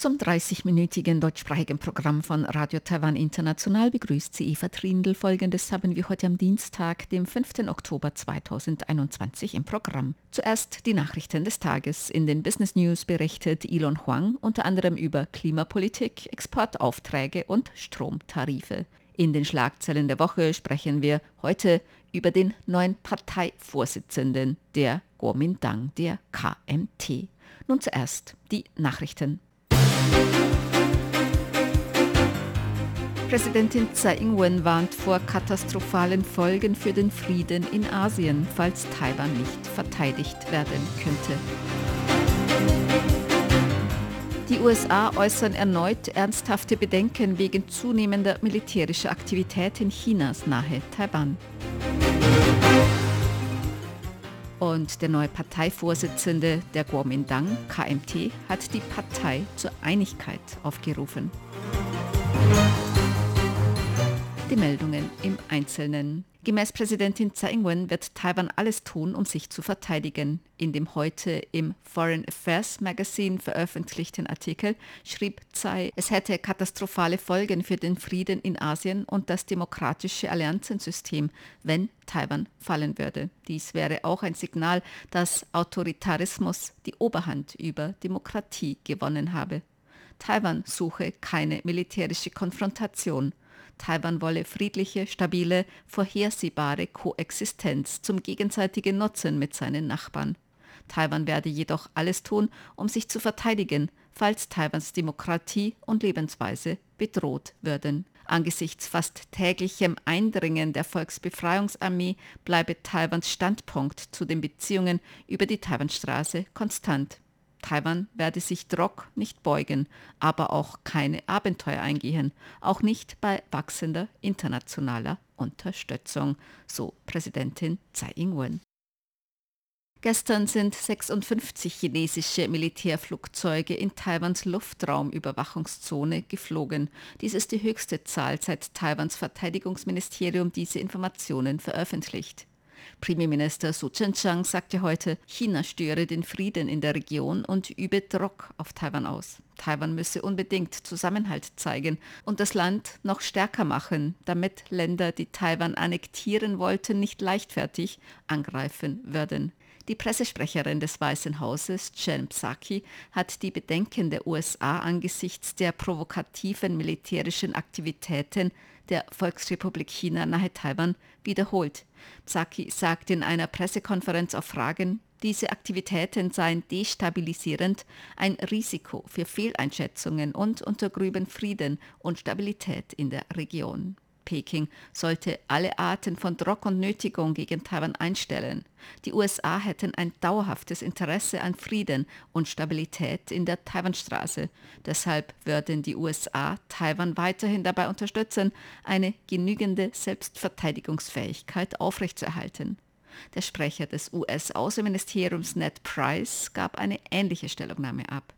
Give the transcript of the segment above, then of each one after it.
Zum 30-minütigen deutschsprachigen Programm von Radio Taiwan International begrüßt sie Eva Trindl. Folgendes haben wir heute am Dienstag, dem 5. Oktober 2021 im Programm. Zuerst die Nachrichten des Tages. In den Business News berichtet Elon Huang unter anderem über Klimapolitik, Exportaufträge und Stromtarife. In den Schlagzeilen der Woche sprechen wir heute über den neuen Parteivorsitzenden der Kuomintang, der KMT. Nun zuerst die Nachrichten. Präsidentin Tsai Ing-wen warnt vor katastrophalen Folgen für den Frieden in Asien, falls Taiwan nicht verteidigt werden könnte. Die USA äußern erneut ernsthafte Bedenken wegen zunehmender militärischer Aktivitäten Chinas nahe Taiwan. Und der neue Parteivorsitzende der Kuomintang, KMT, hat die Partei zur Einigkeit aufgerufen. Die Meldungen im Einzelnen. Gemäß Präsidentin Tsai Ing-wen wird Taiwan alles tun, um sich zu verteidigen. In dem heute im Foreign Affairs Magazine veröffentlichten Artikel schrieb Tsai, es hätte katastrophale Folgen für den Frieden in Asien und das demokratische Allianzensystem, wenn Taiwan fallen würde. Dies wäre auch ein Signal, dass Autoritarismus die Oberhand über Demokratie gewonnen habe. Taiwan suche keine militärische Konfrontation. Taiwan wolle friedliche, stabile, vorhersehbare Koexistenz zum gegenseitigen Nutzen mit seinen Nachbarn. Taiwan werde jedoch alles tun, um sich zu verteidigen, falls Taiwans Demokratie und Lebensweise bedroht würden. Angesichts fast täglichem Eindringen der Volksbefreiungsarmee bleibe Taiwans Standpunkt zu den Beziehungen über die Taiwanstraße konstant. Taiwan werde sich Drock nicht beugen, aber auch keine Abenteuer eingehen, auch nicht bei wachsender internationaler Unterstützung, so Präsidentin Tsai Ing-wen. Gestern sind 56 chinesische Militärflugzeuge in Taiwans Luftraumüberwachungszone geflogen. Dies ist die höchste Zahl, seit Taiwans Verteidigungsministerium diese Informationen veröffentlicht. Premierminister Su Tseng-Chang sagte heute, China störe den Frieden in der Region und übe Druck auf Taiwan aus. Taiwan müsse unbedingt Zusammenhalt zeigen und das Land noch stärker machen, damit Länder, die Taiwan annektieren wollten, nicht leichtfertig angreifen würden. Die Pressesprecherin des Weißen Hauses, Jen Psaki, hat die Bedenken der USA angesichts der provokativen militärischen Aktivitäten der Volksrepublik China nahe Taiwan wiederholt. Psaki sagt in einer Pressekonferenz auf Fragen, diese Aktivitäten seien destabilisierend, ein Risiko für Fehleinschätzungen und untergrüben Frieden und Stabilität in der Region. Peking sollte alle Arten von Druck und Nötigung gegen Taiwan einstellen. Die USA hätten ein dauerhaftes Interesse an Frieden und Stabilität in der Taiwanstraße. Deshalb würden die USA Taiwan weiterhin dabei unterstützen, eine genügende Selbstverteidigungsfähigkeit aufrechtzuerhalten. Der Sprecher des US-Außenministeriums Ned Price gab eine ähnliche Stellungnahme ab.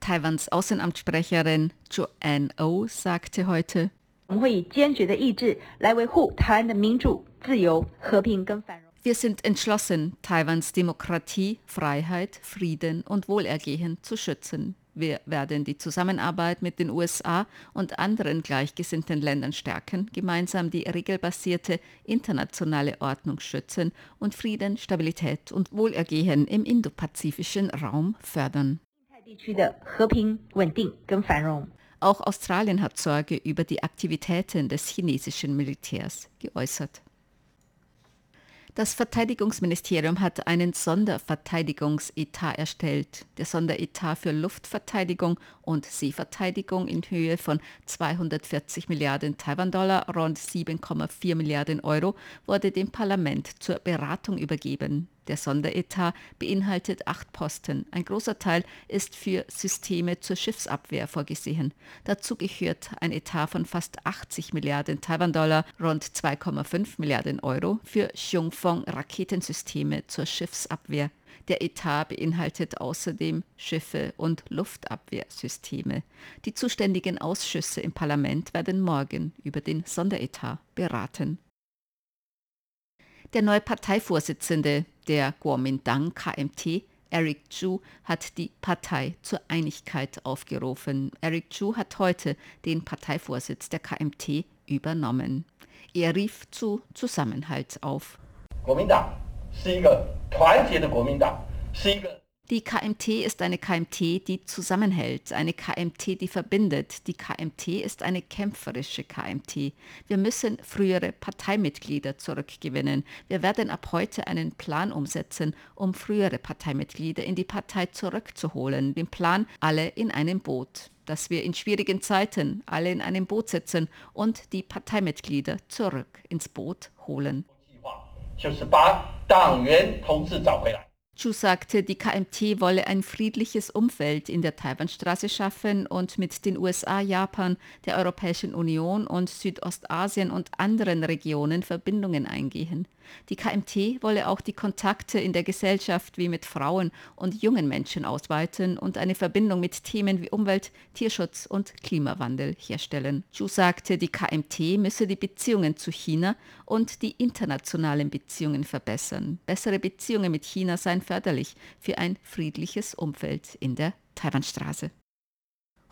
Taiwans Außenamtssprecherin Joanne O oh sagte heute, 我们会以坚决的意志来维护台湾的民主、自由、和平跟繁荣。 Wir sind entschlossen, Taiwans Demokratie, Freiheit, Frieden und Wohlergehen zu schützen. Wir werden die Zusammenarbeit mit den USA und anderen gleichgesinnten Ländern stärken, gemeinsam die regelbasierte internationale Ordnung schützen und Frieden, Stabilität und Wohlergehen im indopazifischen Raum fördern. 太地区的和平、稳定跟繁荣。 Auch Australien hat Sorge über die Aktivitäten des chinesischen Militärs geäußert. Das Verteidigungsministerium hat einen Sonderverteidigungsetat erstellt. Der Sonderetat für Luftverteidigung und Seeverteidigung in Höhe von 240 Milliarden Taiwan-Dollar, rund 7,4 Milliarden Euro, wurde dem Parlament zur Beratung übergeben. Der Sonderetat beinhaltet acht Posten. Ein großer Teil ist für Systeme zur Schiffsabwehr vorgesehen. Dazu gehört ein Etat von fast 80 Milliarden Taiwan-Dollar, rund 2,5 Milliarden Euro für Xiongfong-Raketensysteme zur Schiffsabwehr. Der Etat beinhaltet außerdem Schiffe und Luftabwehrsysteme. Die zuständigen Ausschüsse im Parlament werden morgen über den Sonderetat beraten. Der neue Parteivorsitzende der Kuomintang KMT, Eric Chu, hat die Partei zur Einigkeit aufgerufen. Eric Chu hat heute den Parteivorsitz der KMT übernommen. Er rief zu Zusammenhalt auf. Die KMT ist eine KMT, die zusammenhält, eine KMT, die verbindet. Die KMT ist eine kämpferische KMT. Wir müssen frühere Parteimitglieder zurückgewinnen. Wir werden ab heute einen Plan umsetzen, um frühere Parteimitglieder in die Partei zurückzuholen. Den Plan alle in einem Boot dass wir in schwierigen Zeiten alle in einem Boot sitzen und die Parteimitglieder zurück ins Boot holen. Chu sagte, die KMT wolle ein friedliches Umfeld in der Taiwanstraße schaffen und mit den USA, Japan, der Europäischen Union und Südostasien und anderen Regionen Verbindungen eingehen. Die KMT wolle auch die Kontakte in der Gesellschaft wie mit Frauen und jungen Menschen ausweiten und eine Verbindung mit Themen wie Umwelt, Tierschutz und Klimawandel herstellen. Chu sagte, die KMT müsse die Beziehungen zu China und die internationalen Beziehungen verbessern. Bessere Beziehungen mit China seien förderlich für ein friedliches Umfeld in der Taiwanstraße.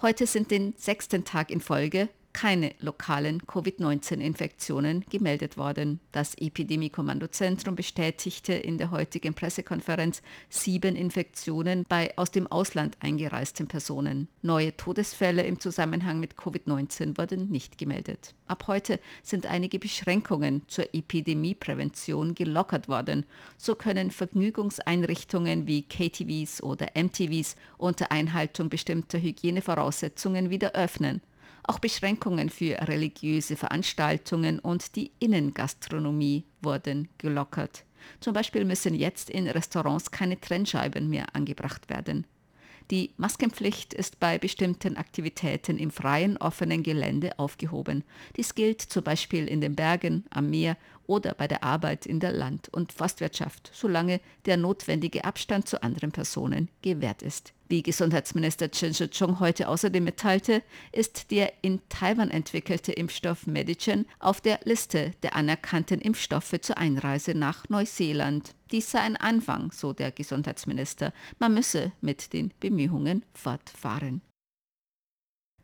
Heute sind den sechsten Tag in Folge keine lokalen Covid-19-Infektionen gemeldet worden. Das Epidemie-Kommandozentrum bestätigte in der heutigen Pressekonferenz sieben Infektionen bei aus dem Ausland eingereisten Personen. Neue Todesfälle im Zusammenhang mit Covid-19 wurden nicht gemeldet. Ab heute sind einige Beschränkungen zur Epidemieprävention gelockert worden. So können Vergnügungseinrichtungen wie KTVs oder MTVs unter Einhaltung bestimmter Hygienevoraussetzungen wieder öffnen. Auch Beschränkungen für religiöse Veranstaltungen und die Innengastronomie wurden gelockert. Zum Beispiel müssen jetzt in Restaurants keine Trennscheiben mehr angebracht werden. Die Maskenpflicht ist bei bestimmten Aktivitäten im freien, offenen Gelände aufgehoben. Dies gilt zum Beispiel in den Bergen, am Meer oder bei der Arbeit in der Land- und Forstwirtschaft, solange der notwendige Abstand zu anderen Personen gewährt ist. Wie Gesundheitsminister Chen Shih-chung heute außerdem mitteilte, ist der in Taiwan entwickelte Impfstoff Medigen auf der Liste der anerkannten Impfstoffe zur Einreise nach Neuseeland. Dies sei ein Anfang, so der Gesundheitsminister. Man müsse mit den Bemühungen fortfahren.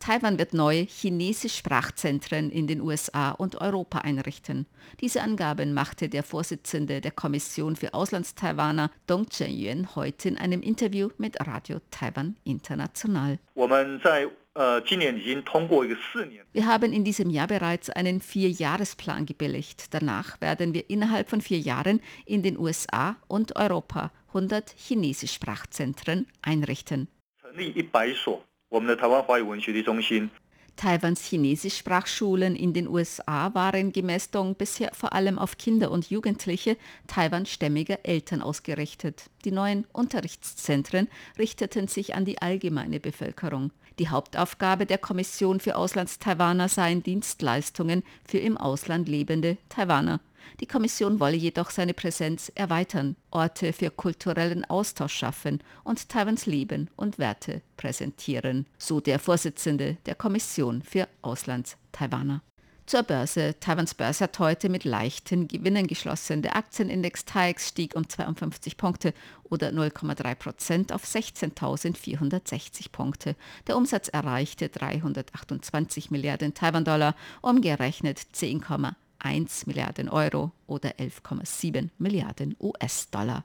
Taiwan wird neue chinesische Sprachzentren in den USA und Europa einrichten. Diese Angaben machte der Vorsitzende der Kommission für Auslandstaiwaner Dong Chen-yuan heute in einem Interview mit Radio Taiwan International. Wir haben in diesem Jahr bereits einen Vierjahresplan gebilligt. Danach werden wir innerhalb von vier Jahren in den USA und Europa 100 chinesische Sprachzentren einrichten. Taiwans Chinesischsprachschulen in den USA waren gemäß Dong bisher vor allem auf Kinder und Jugendliche taiwanstämmiger Eltern ausgerichtet. Die neuen Unterrichtszentren richteten sich an die allgemeine Bevölkerung. Die Hauptaufgabe der Kommission für Auslandstaiwaner seien Dienstleistungen für im Ausland lebende Taiwaner. Die Kommission wolle jedoch seine Präsenz erweitern, Orte für kulturellen Austausch schaffen und Taiwans Leben und Werte präsentieren, so der Vorsitzende der Kommission für Auslandstaiwaner. Zur Börse. Taiwans Börse hat heute mit leichten Gewinnen geschlossen. Der Aktienindex TAIEX stieg um 52 Punkte oder 0,3 Prozent auf 16.460 Punkte. Der Umsatz erreichte 328 Milliarden Taiwan-Dollar, umgerechnet 10,1 1 Milliarden Euro oder 11,7 Milliarden US-Dollar.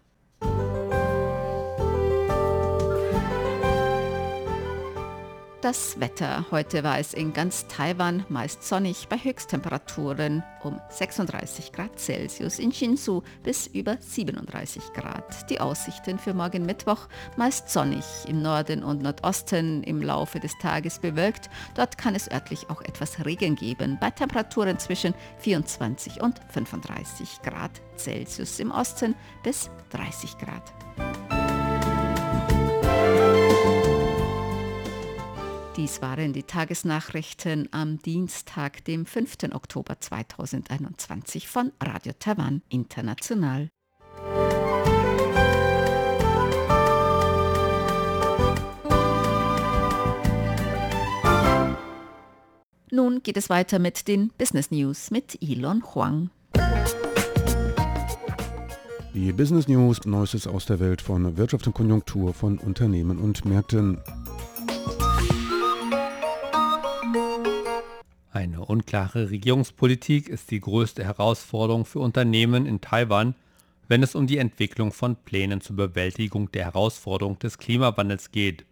Das Wetter. Heute war es in ganz Taiwan meist sonnig bei Höchsttemperaturen um 36 Grad Celsius, in Shinsu bis über 37 Grad. Die Aussichten für morgen Mittwoch meist sonnig, im Norden und Nordosten im Laufe des Tages bewölkt. Dort kann es örtlich auch etwas Regen geben, bei Temperaturen zwischen 24 und 35 Grad Celsius, im Osten bis 30 Grad. Dies waren die Tagesnachrichten am Dienstag, dem 5. Oktober 2021 von Radio Taiwan International. Nun geht es weiter mit den Business News mit Elon Huang. Die Business News, Neuestes aus der Welt von Wirtschaft und Konjunktur von Unternehmen und Märkten. Eine unklare Regierungspolitik ist die größte Herausforderung für Unternehmen in Taiwan, wenn es um die Entwicklung von Plänen zur Bewältigung der Herausforderung des Klimawandels geht.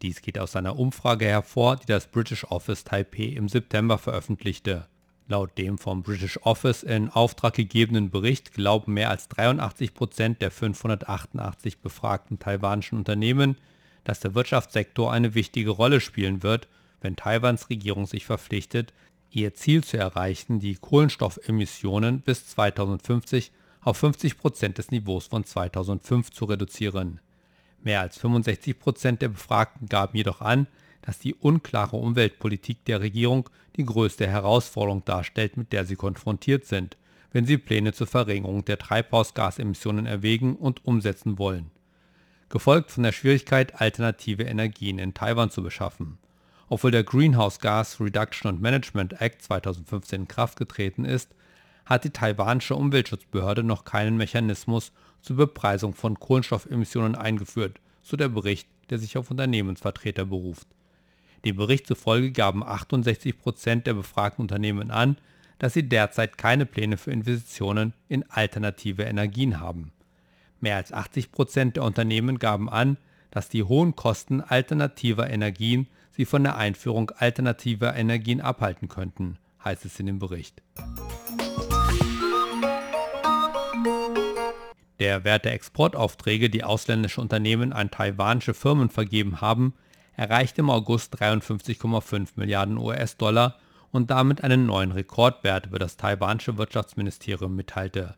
Dies geht aus einer Umfrage hervor, die das British Office Taipei im September veröffentlichte. Laut dem vom British Office in Auftrag gegebenen Bericht glauben mehr als 83 Prozent der 588 befragten taiwanischen Unternehmen, dass der Wirtschaftssektor eine wichtige Rolle spielen wird, wenn Taiwans Regierung sich verpflichtet, ihr Ziel zu erreichen, die Kohlenstoffemissionen bis 2050 auf 50 Prozent des Niveaus von 2005 zu reduzieren. Mehr als 65 Prozent der Befragten gaben jedoch an, dass die unklare Umweltpolitik der Regierung die größte Herausforderung darstellt, mit der sie konfrontiert sind, wenn sie Pläne zur Verringerung der Treibhausgasemissionen erwägen und umsetzen wollen. Gefolgt von der Schwierigkeit, alternative Energien in Taiwan zu beschaffen. Obwohl der Greenhouse Gas Reduction and Management Act 2015 in Kraft getreten ist, hat die taiwanische Umweltschutzbehörde noch keinen Mechanismus zur Bepreisung von Kohlenstoffemissionen eingeführt, so der Bericht, der sich auf Unternehmensvertreter beruft. Dem Bericht zufolge gaben 68 Prozent der befragten Unternehmen an, dass sie derzeit keine Pläne für Investitionen in alternative Energien haben. Mehr als 80 Prozent der Unternehmen gaben an, dass die hohen Kosten alternativer Energien sie von der Einführung alternativer Energien abhalten könnten, heißt es in dem Bericht. Der Wert der Exportaufträge, die ausländische Unternehmen an taiwanische Firmen vergeben haben, erreichte im August 53,5 Milliarden US-Dollar und damit einen neuen Rekordwert, über das taiwanische Wirtschaftsministerium mitteilte.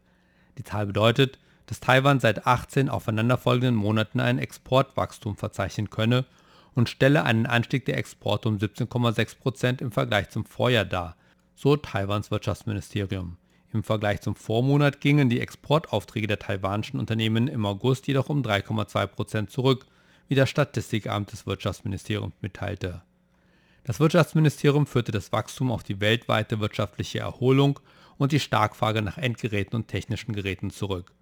Die Zahl bedeutet, dass Taiwan seit 18 aufeinanderfolgenden Monaten ein Exportwachstum verzeichnen könne und stelle einen Anstieg der Exporte um 17,6 Prozent im Vergleich zum Vorjahr dar, so Taiwans Wirtschaftsministerium. Im Vergleich zum Vormonat gingen die Exportaufträge der taiwanischen Unternehmen im August jedoch um 3,2 Prozent zurück, wie das Statistikamt des Wirtschaftsministeriums mitteilte. Das Wirtschaftsministerium führte das Wachstum auf die weltweite wirtschaftliche Erholung und die Starkfrage nach Endgeräten und technischen Geräten zurück.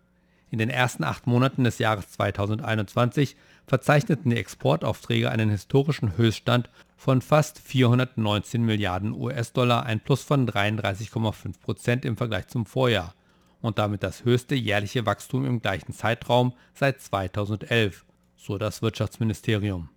In den ersten acht Monaten des Jahres 2021 verzeichneten die Exportaufträge einen historischen Höchststand von fast 419 Milliarden US-Dollar, ein Plus von 33,5 Prozent im Vergleich zum Vorjahr und damit das höchste jährliche Wachstum im gleichen Zeitraum seit 2011, so das Wirtschaftsministerium.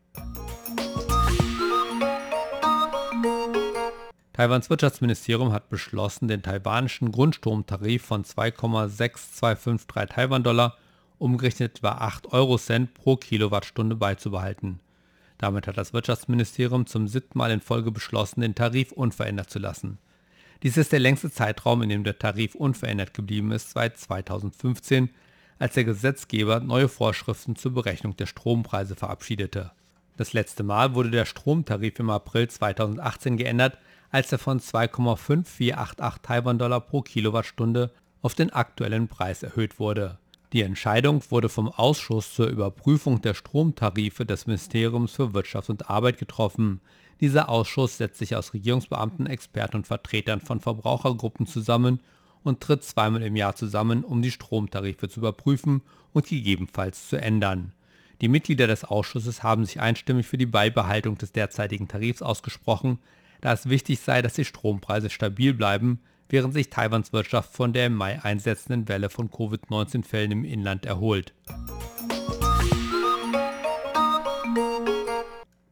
Taiwans Wirtschaftsministerium hat beschlossen, den taiwanischen Grundstromtarif von 2,6253 Taiwan-Dollar, umgerechnet etwa 8 Eurocent pro Kilowattstunde beizubehalten. Damit hat das Wirtschaftsministerium zum siebten Mal in Folge beschlossen, den Tarif unverändert zu lassen. Dies ist der längste Zeitraum, in dem der Tarif unverändert geblieben ist, seit 2015, als der Gesetzgeber neue Vorschriften zur Berechnung der Strompreise verabschiedete. Das letzte Mal wurde der Stromtarif im April 2018 geändert, als er von 2,5488 Taiwan-Dollar pro Kilowattstunde auf den aktuellen Preis erhöht wurde. Die Entscheidung wurde vom Ausschuss zur Überprüfung der Stromtarife des Ministeriums für Wirtschaft und Arbeit getroffen. Dieser Ausschuss setzt sich aus Regierungsbeamten, Experten und Vertretern von Verbrauchergruppen zusammen und tritt zweimal im Jahr zusammen, um die Stromtarife zu überprüfen und gegebenenfalls zu ändern. Die Mitglieder des Ausschusses haben sich einstimmig für die Beibehaltung des derzeitigen Tarifs ausgesprochen, da es wichtig sei, dass die Strompreise stabil bleiben, während sich Taiwans Wirtschaft von der im Mai einsetzenden Welle von Covid-19-Fällen im Inland erholt.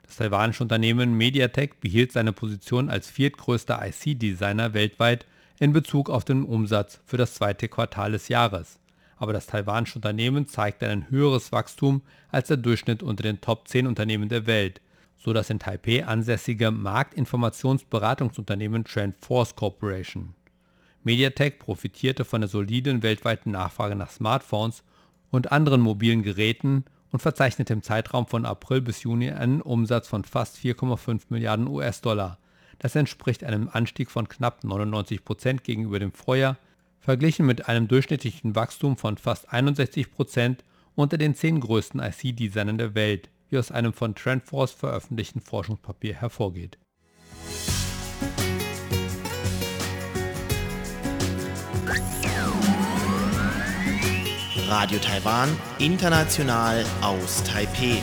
Das taiwanische Unternehmen Mediatek behielt seine Position als viertgrößter IC-Designer weltweit in Bezug auf den Umsatz für das zweite Quartal des Jahres. Aber das taiwanische Unternehmen zeigte ein höheres Wachstum als der Durchschnitt unter den Top 10 Unternehmen der Welt, so das in Taipei ansässige Marktinformationsberatungsunternehmen TrendForce Corporation. Mediatek profitierte von der soliden weltweiten Nachfrage nach Smartphones und anderen mobilen Geräten und verzeichnete im Zeitraum von April bis Juni einen Umsatz von fast 4,5 Milliarden US-Dollar. Das entspricht einem Anstieg von knapp 99 Prozent gegenüber dem Vorjahr, verglichen mit einem durchschnittlichen Wachstum von fast 61 Prozent unter den zehn größten IC-Designern der Welt, wie aus einem von TrendForce veröffentlichten Forschungspapier hervorgeht. Radio Taiwan, international aus Taipeh.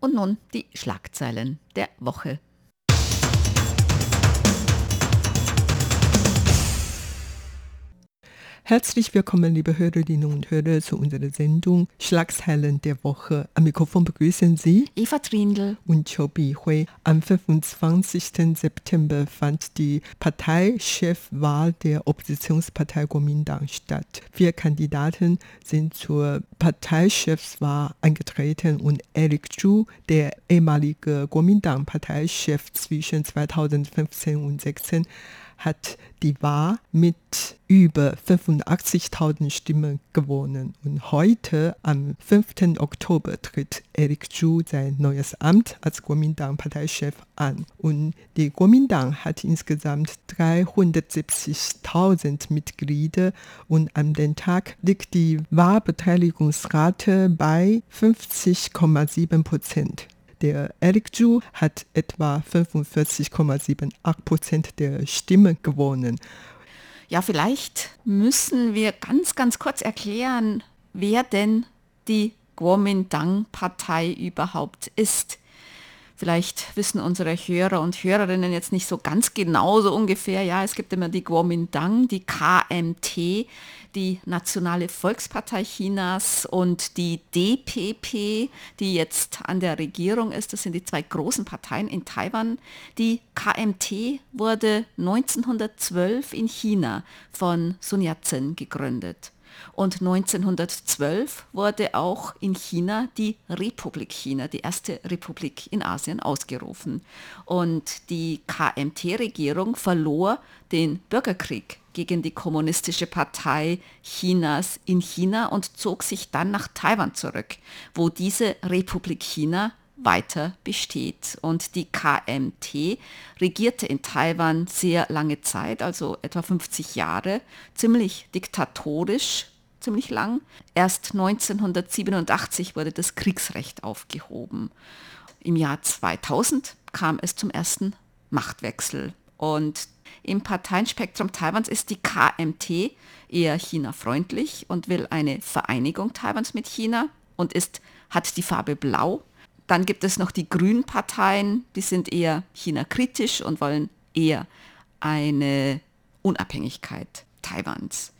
Und nun die Schlagzeilen der Woche. Herzlich willkommen, liebe Hörerinnen und Hörer, zu unserer Sendung Schlagzeilen der Woche. Am Mikrofon begrüßen Sie Eva Trindl und Chobi Hui. Am 25. September fand die Parteichefwahl der Oppositionspartei Kuomintang statt. Vier Kandidaten sind zur Parteichefswahl eingetreten und Eric Zhu, der ehemalige Kuomintang-Parteichef zwischen 2015 und 2016, hat die Wahl mit über 85.000 Stimmen gewonnen. Und heute, am 5. Oktober, tritt Eric Zhu sein neues Amt als Kuomintang-Parteichef an. Und die Kuomintang hat insgesamt 370.000 Mitglieder und an dem Tag liegt die Wahlbeteiligungsrate bei 50,7 Prozent. Der Eric Zhu hat etwa 45,78 Prozent der Stimmen gewonnen. Ja, vielleicht müssen wir ganz, ganz kurz erklären, wer denn die Kuomintang-Partei überhaupt ist. Vielleicht wissen unsere Hörer und Hörerinnen jetzt nicht so ganz genau so ungefähr. Ja, es gibt immer die Kuomintang, die KMT, die Nationale Volkspartei Chinas und die DPP, die jetzt an der Regierung ist. Das sind die zwei großen Parteien in Taiwan. Die KMT wurde 1912 in China von Sun Yat-sen gegründet. Und 1912 wurde auch in China die Republik China, die erste Republik in Asien, ausgerufen. Und die KMT-Regierung verlor den Bürgerkrieg gegen die Kommunistische Partei Chinas in China und zog sich dann nach Taiwan zurück, wo diese Republik China weiter besteht. Und die KMT regierte in Taiwan sehr lange Zeit, also etwa 50 Jahre, ziemlich diktatorisch, ziemlich lang. Erst 1987 wurde das Kriegsrecht aufgehoben. Im Jahr 2000 kam es zum ersten Machtwechsel. Und im Parteienspektrum Taiwans ist die KMT eher China-freundlich und will eine Vereinigung Taiwans mit China und ist, hat die Farbe Blau. Dann gibt es noch die Grünen Parteien, die sind eher China-kritisch und wollen eher eine Unabhängigkeit Taiwans.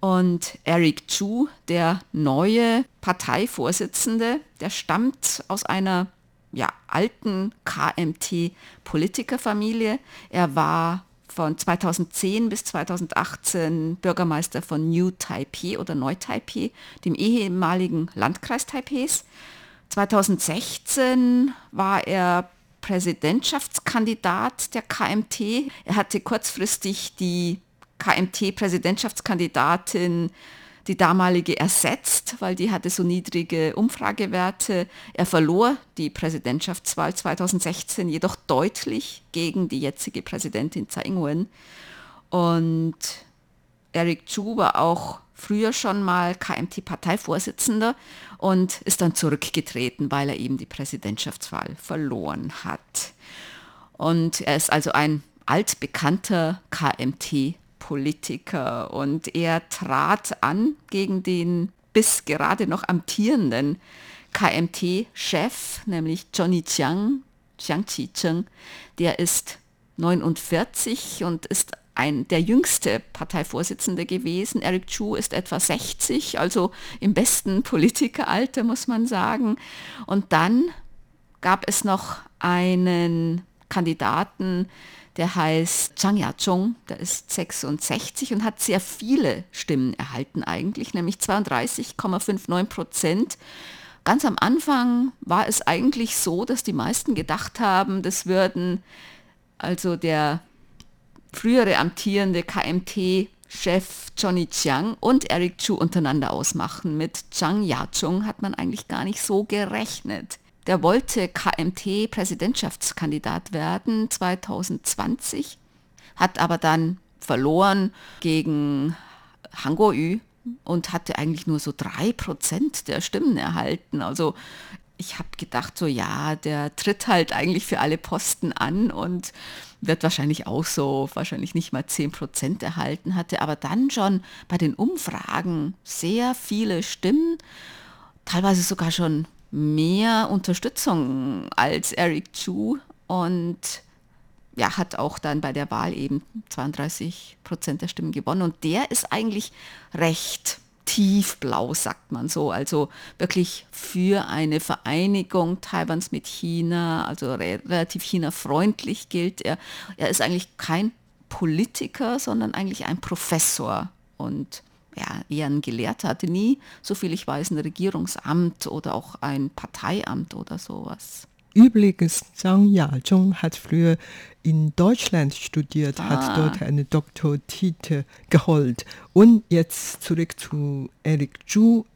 Und Eric Chu, der neue Parteivorsitzende, der stammt aus einer ja, alten KMT-Politikerfamilie. Er war von 2010 bis 2018 Bürgermeister von New Taipei oder Neu-Taipei, dem ehemaligen Landkreis Taipehs. 2016 war er Präsidentschaftskandidat der KMT. Er hatte kurzfristig die KMT-Präsidentschaftskandidatin die damalige ersetzt, weil die hatte so niedrige Umfragewerte. Er verlor die Präsidentschaftswahl 2016 jedoch deutlich gegen die jetzige Präsidentin Tsai Ing-wen. Und Eric Chu war auch früher schon mal KMT-Parteivorsitzender und ist dann zurückgetreten, weil er eben die Präsidentschaftswahl verloren hat. Und er ist also ein altbekannter KMT-Parteivorsitzender. Politiker und er trat an gegen den bis gerade noch amtierenden KMT-Chef, nämlich Johnny Chiang, Chiang Chi-cheng. Der ist 49 und ist ein, der jüngste Parteivorsitzende gewesen. Eric Chu ist etwa 60, also im besten Politikeralter, muss man sagen. Und dann gab es noch einen Kandidaten, der heißt Zhang Ya-zhong, der ist 66 und hat sehr viele Stimmen erhalten eigentlich, nämlich 32,59 Prozent. Ganz am Anfang war es eigentlich so, dass die meisten gedacht haben, das würden also der frühere amtierende KMT-Chef Johnny Chiang und Eric Chu untereinander ausmachen. Mit Zhang Ya-zhong hat man eigentlich gar nicht so gerechnet. Der wollte KMT-Präsidentschaftskandidat werden 2020, hat aber dann verloren gegen Han Kuo-yu und hatte eigentlich nur so drei Prozent der Stimmen erhalten. Also ich habe gedacht, so ja, der tritt halt eigentlich für alle Posten an und wird wahrscheinlich auch so, wahrscheinlich nicht mal 10 Prozent erhalten, hatte aber dann schon bei den Umfragen sehr viele Stimmen, teilweise sogar schon mehr Unterstützung als Eric Chu und ja, hat auch dann bei der Wahl eben 32 Prozent der Stimmen gewonnen. Und der ist eigentlich recht tiefblau, sagt man so. Also wirklich für eine Vereinigung Taiwans mit China, also re relativ China-freundlich gilt er. Er ist eigentlich kein Politiker, sondern eigentlich ein Professor und ja, eher ein Gelehrter, hatte nie, so viel ich weiß, ein Regierungsamt oder auch ein Parteiamt oder sowas. Übrigens, Zhang Yazhong hat früher in Deutschland studiert, ah. hat dort eine Doktortitel geholt. Und jetzt zurück zu Eric Zhu.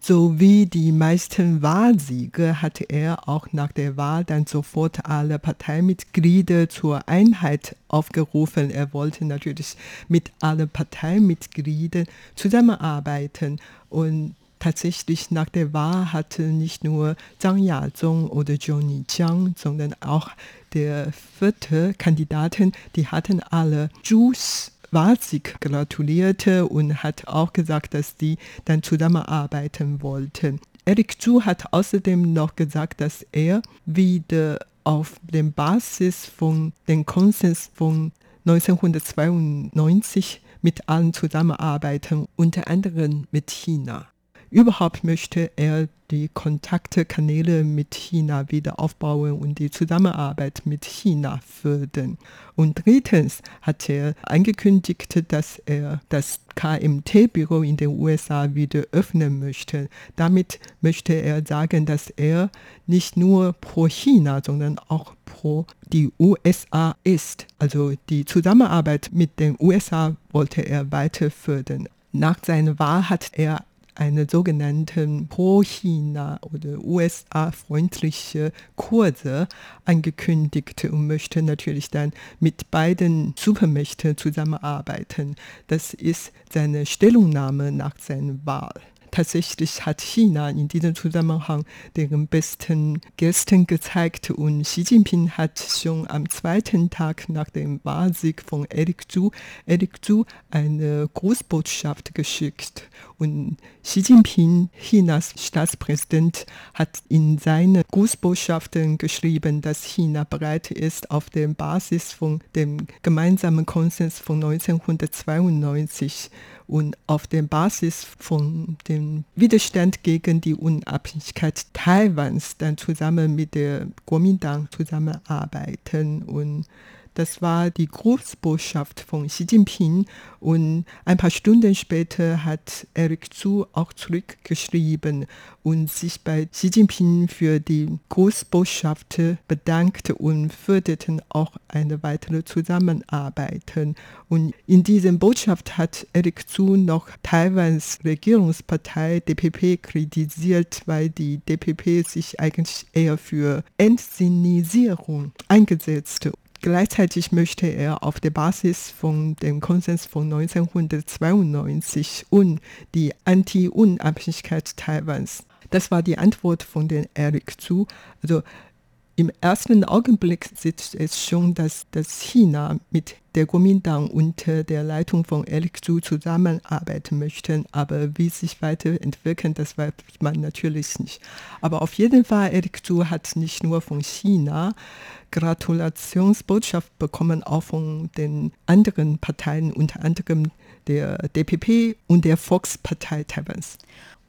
So wie die meisten Wahlsiege hatte er auch nach der Wahl dann sofort alle Parteimitglieder zur Einheit aufgerufen. Er wollte natürlich mit allen Parteimitgliedern zusammenarbeiten und tatsächlich nach der Wahl hatte nicht nur Zhang Yazong oder Johnny Jiang, sondern auch der vierte Kandidaten, die hatten alle Zhus Wahlsieg gratulierte und hat auch gesagt, dass die dann zusammenarbeiten wollten. Eric Zhu hat außerdem noch gesagt, dass er wieder auf der Basis von dem Konsens von 1992 mit allen zusammenarbeiten, unter anderem mit China. Überhaupt möchte er die Kontaktkanäle mit China wieder aufbauen und die Zusammenarbeit mit China fördern. Und drittens hat er angekündigt, dass er das KMT-Büro in den USA wieder öffnen möchte. Damit möchte er sagen, dass er nicht nur pro China, sondern auch pro die USA ist. Also die Zusammenarbeit mit den USA wollte er weiter fördern. Nach seiner Wahl hat er eine sogenannten Pro-China oder USA-freundliche Kurse angekündigt und möchte natürlich dann mit beiden Supermächten zusammenarbeiten. Das ist seine Stellungnahme nach seiner Wahl tatsächlich hat China in diesem Zusammenhang den besten Gästen gezeigt und Xi Jinping hat schon am zweiten Tag nach dem Wahlsieg von Eric Zhu, Eric Zhu eine Großbotschaft geschickt und Xi Jinping, Chinas Staatspräsident, hat in seinen Grußbotschaften geschrieben, dass China bereit ist, auf der Basis von dem gemeinsamen Konsens von 1992 und auf der Basis von dem Widerstand gegen die Unabhängigkeit Taiwans dann zusammen mit der Kuomintang zusammenarbeiten und das war die Grußbotschaft von Xi Jinping und ein paar Stunden später hat Eric Zhu auch zurückgeschrieben und sich bei Xi Jinping für die Grußbotschaft bedankt und förderten auch eine weitere Zusammenarbeit. Und in dieser Botschaft hat Eric Zhu noch Taiwans Regierungspartei DPP kritisiert, weil die DPP sich eigentlich eher für Entsinisierung eingesetzt Gleichzeitig möchte er auf der Basis von dem Konsens von 1992 und die Anti-Unabhängigkeit Taiwans. Das war die Antwort von den Eric zu. Also im ersten Augenblick sieht es schon, dass, dass China mit der Kuomintang unter der Leitung von Eric Zhu zusammenarbeiten möchte. Aber wie sich weiterentwickeln, das weiß man natürlich nicht. Aber auf jeden Fall, Eric Zhu hat nicht nur von China Gratulationsbotschaft bekommen, auch von den anderen Parteien, unter anderem der DPP und der Volkspartei Taiwans.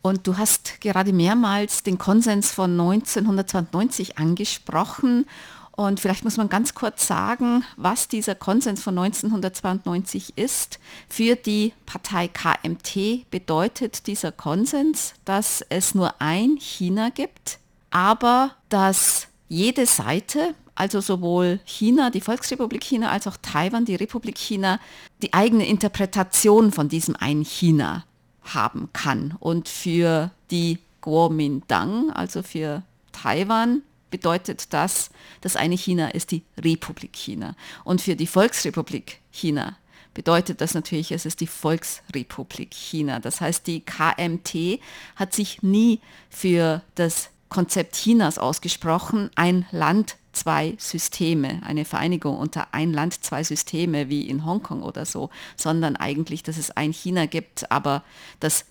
Und du hast gerade mehrmals den Konsens von 1992 angesprochen. Und vielleicht muss man ganz kurz sagen, was dieser Konsens von 1992 ist. Für die Partei KMT bedeutet dieser Konsens, dass es nur ein China gibt, aber dass jede Seite, also sowohl China, die Volksrepublik China, als auch Taiwan, die Republik China, die eigene Interpretation von diesem ein China haben kann. Und für die Kuomintang, also für Taiwan, bedeutet das, das eine China ist die Republik China. Und für die Volksrepublik China bedeutet das natürlich, es ist die Volksrepublik China. Das heißt, die KMT hat sich nie für das Konzept Chinas ausgesprochen, ein Land, zwei Systeme, eine Vereinigung unter ein Land, zwei Systeme wie in Hongkong oder so, sondern eigentlich, dass es ein China gibt, aber dass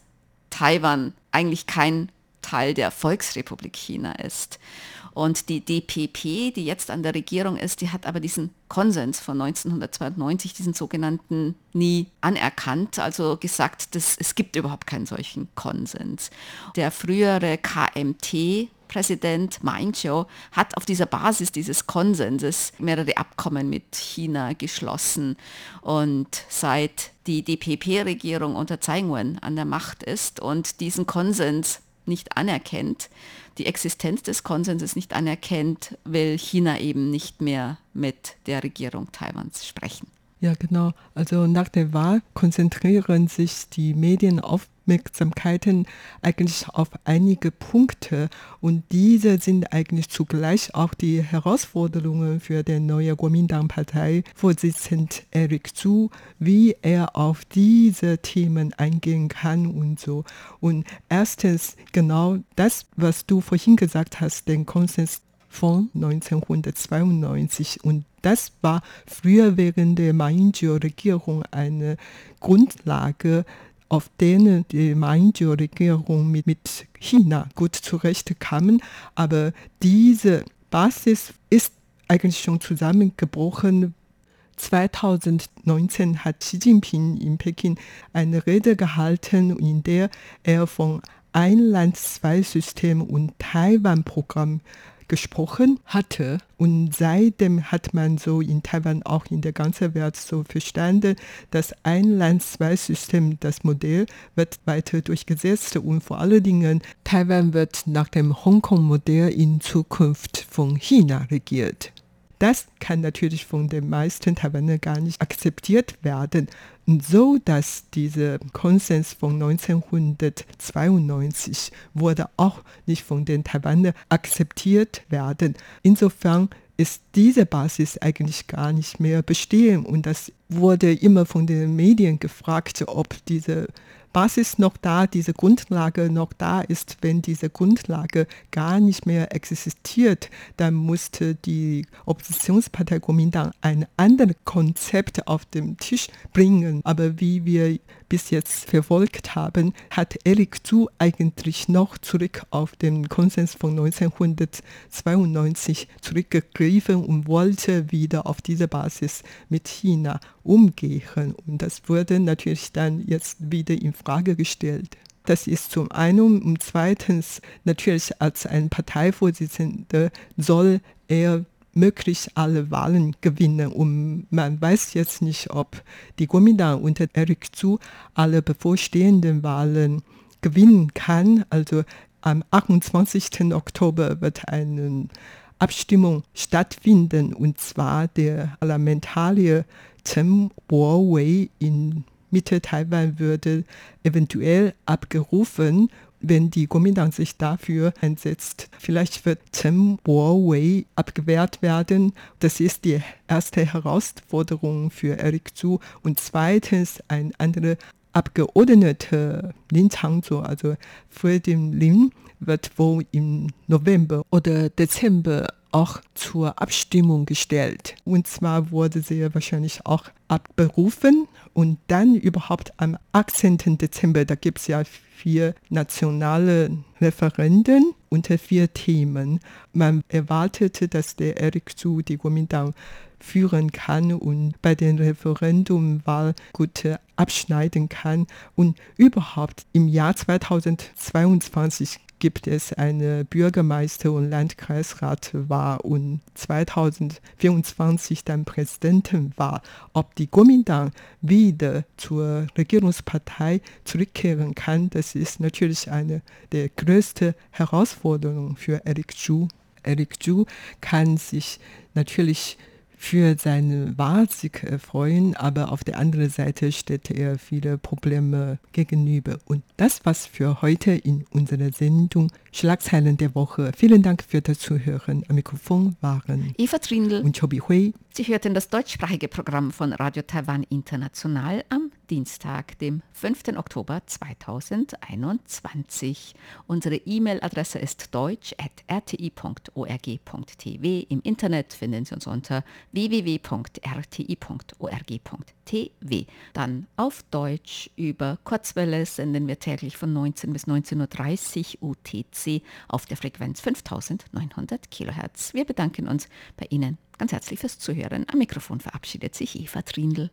Taiwan eigentlich kein Teil der Volksrepublik China ist. Und die DPP, die jetzt an der Regierung ist, die hat aber diesen Konsens von 1992, diesen sogenannten, nie anerkannt, also gesagt, dass es gibt überhaupt keinen solchen Konsens. Der frühere KMT, Präsident Ma hat auf dieser Basis dieses Konsenses mehrere Abkommen mit China geschlossen. Und seit die DPP-Regierung unter Tsai Ing-wen an der Macht ist und diesen Konsens nicht anerkennt, die Existenz des Konsenses nicht anerkennt, will China eben nicht mehr mit der Regierung Taiwans sprechen. Ja, genau. Also nach der Wahl konzentrieren sich die Medien auf Aufmerksamkeiten eigentlich auf einige Punkte und diese sind eigentlich zugleich auch die Herausforderungen für den neuen Kuomintang-Partei-Vorsitzenden Eric Zhu, wie er auf diese Themen eingehen kann und so. Und erstens genau das, was du vorhin gesagt hast, den Konsens von 1992 und das war früher während der Ma Ying-jeou-Regierung eine Grundlage auf denen die Mainjo-Regierung mit, mit China gut zurechtkamen. Aber diese Basis ist eigentlich schon zusammengebrochen. 2019 hat Xi Jinping in Peking eine Rede gehalten, in der er von ein Land, zwei System und Taiwan-Programm gesprochen hatte. Und seitdem hat man so in Taiwan auch in der ganzen Welt so verstanden, dass ein Land, zwei System, das Modell wird weiter durchgesetzt und vor allen Dingen Taiwan wird nach dem Hongkong-Modell in Zukunft von China regiert. Das kann natürlich von den meisten Taiwanern gar nicht akzeptiert werden, so dass dieser Konsens von 1992 wurde auch nicht von den Taiwanern akzeptiert werden. Insofern ist diese Basis eigentlich gar nicht mehr bestehen und das wurde immer von den Medien gefragt, ob diese Basis noch da, diese Grundlage noch da ist, wenn diese Grundlage gar nicht mehr existiert, dann musste die Oppositionspartei Kuomintang ein anderes Konzept auf den Tisch bringen. Aber wie wir bis jetzt verfolgt haben, hat Eric Zhu eigentlich noch zurück auf den Konsens von 1992 zurückgegriffen und wollte wieder auf dieser Basis mit China umgehen. Und das wurde natürlich dann jetzt wieder in Frage gestellt. Das ist zum einen und zweitens natürlich als ein Parteivorsitzender soll er möglichst alle Wahlen gewinnen. Und man weiß jetzt nicht, ob die Kuomintang unter Eric Zhu alle bevorstehenden Wahlen gewinnen kann. Also am 28. Oktober wird eine Abstimmung stattfinden und zwar der Parlamentarier Chen Bo-wei in Mitte Taiwan würde eventuell abgerufen wenn die Kuomintang sich dafür einsetzt. Vielleicht wird Chen Bo-wei abgewehrt werden. Das ist die erste Herausforderung für Eric Zhu. Und zweitens ein anderer Abgeordneter Lin Changzhou, also Freddie Lin, wird wohl im November oder Dezember auch zur Abstimmung gestellt. Und zwar wurde sie wahrscheinlich auch abberufen und dann überhaupt am 18. Dezember, da gibt es ja vier nationale Referenden unter vier Themen. Man erwartete, dass der Eric Zhu die Kuomintang führen kann und bei den Referendumwahl gut abschneiden kann. Und überhaupt im Jahr 2022 gibt es eine Bürgermeister- und Landkreisratwahl und 2024 dann Präsidentenwahl. Ob die Kuomintang wieder zur Regierungspartei zurückkehren kann, das ist natürlich eine der größten Herausforderungen für Eric Zhu. Eric Zhu kann sich natürlich für seine Wahlsieg freuen, aber auf der anderen Seite stellt er viele Probleme gegenüber. Und das was für heute in unserer Sendung Schlagzeilen der Woche. Vielen Dank für das Zuhören. Am Mikrofon waren Eva Trindl und Chobi Hui. Sie hörten das deutschsprachige Programm von Radio Taiwan International am Dienstag, dem 5. Oktober 2021. Unsere E-Mail-Adresse ist deutsch.rti.org.tv. Im Internet finden Sie uns unter www.rti.org.tv. Dann auf Deutsch über Kurzwelle senden wir täglich von 19 bis 19.30 Uhr UTC auf der Frequenz 5900 kHz. Wir bedanken uns bei Ihnen ganz herzlich fürs Zuhören. Am Mikrofon verabschiedet sich Eva Trindl.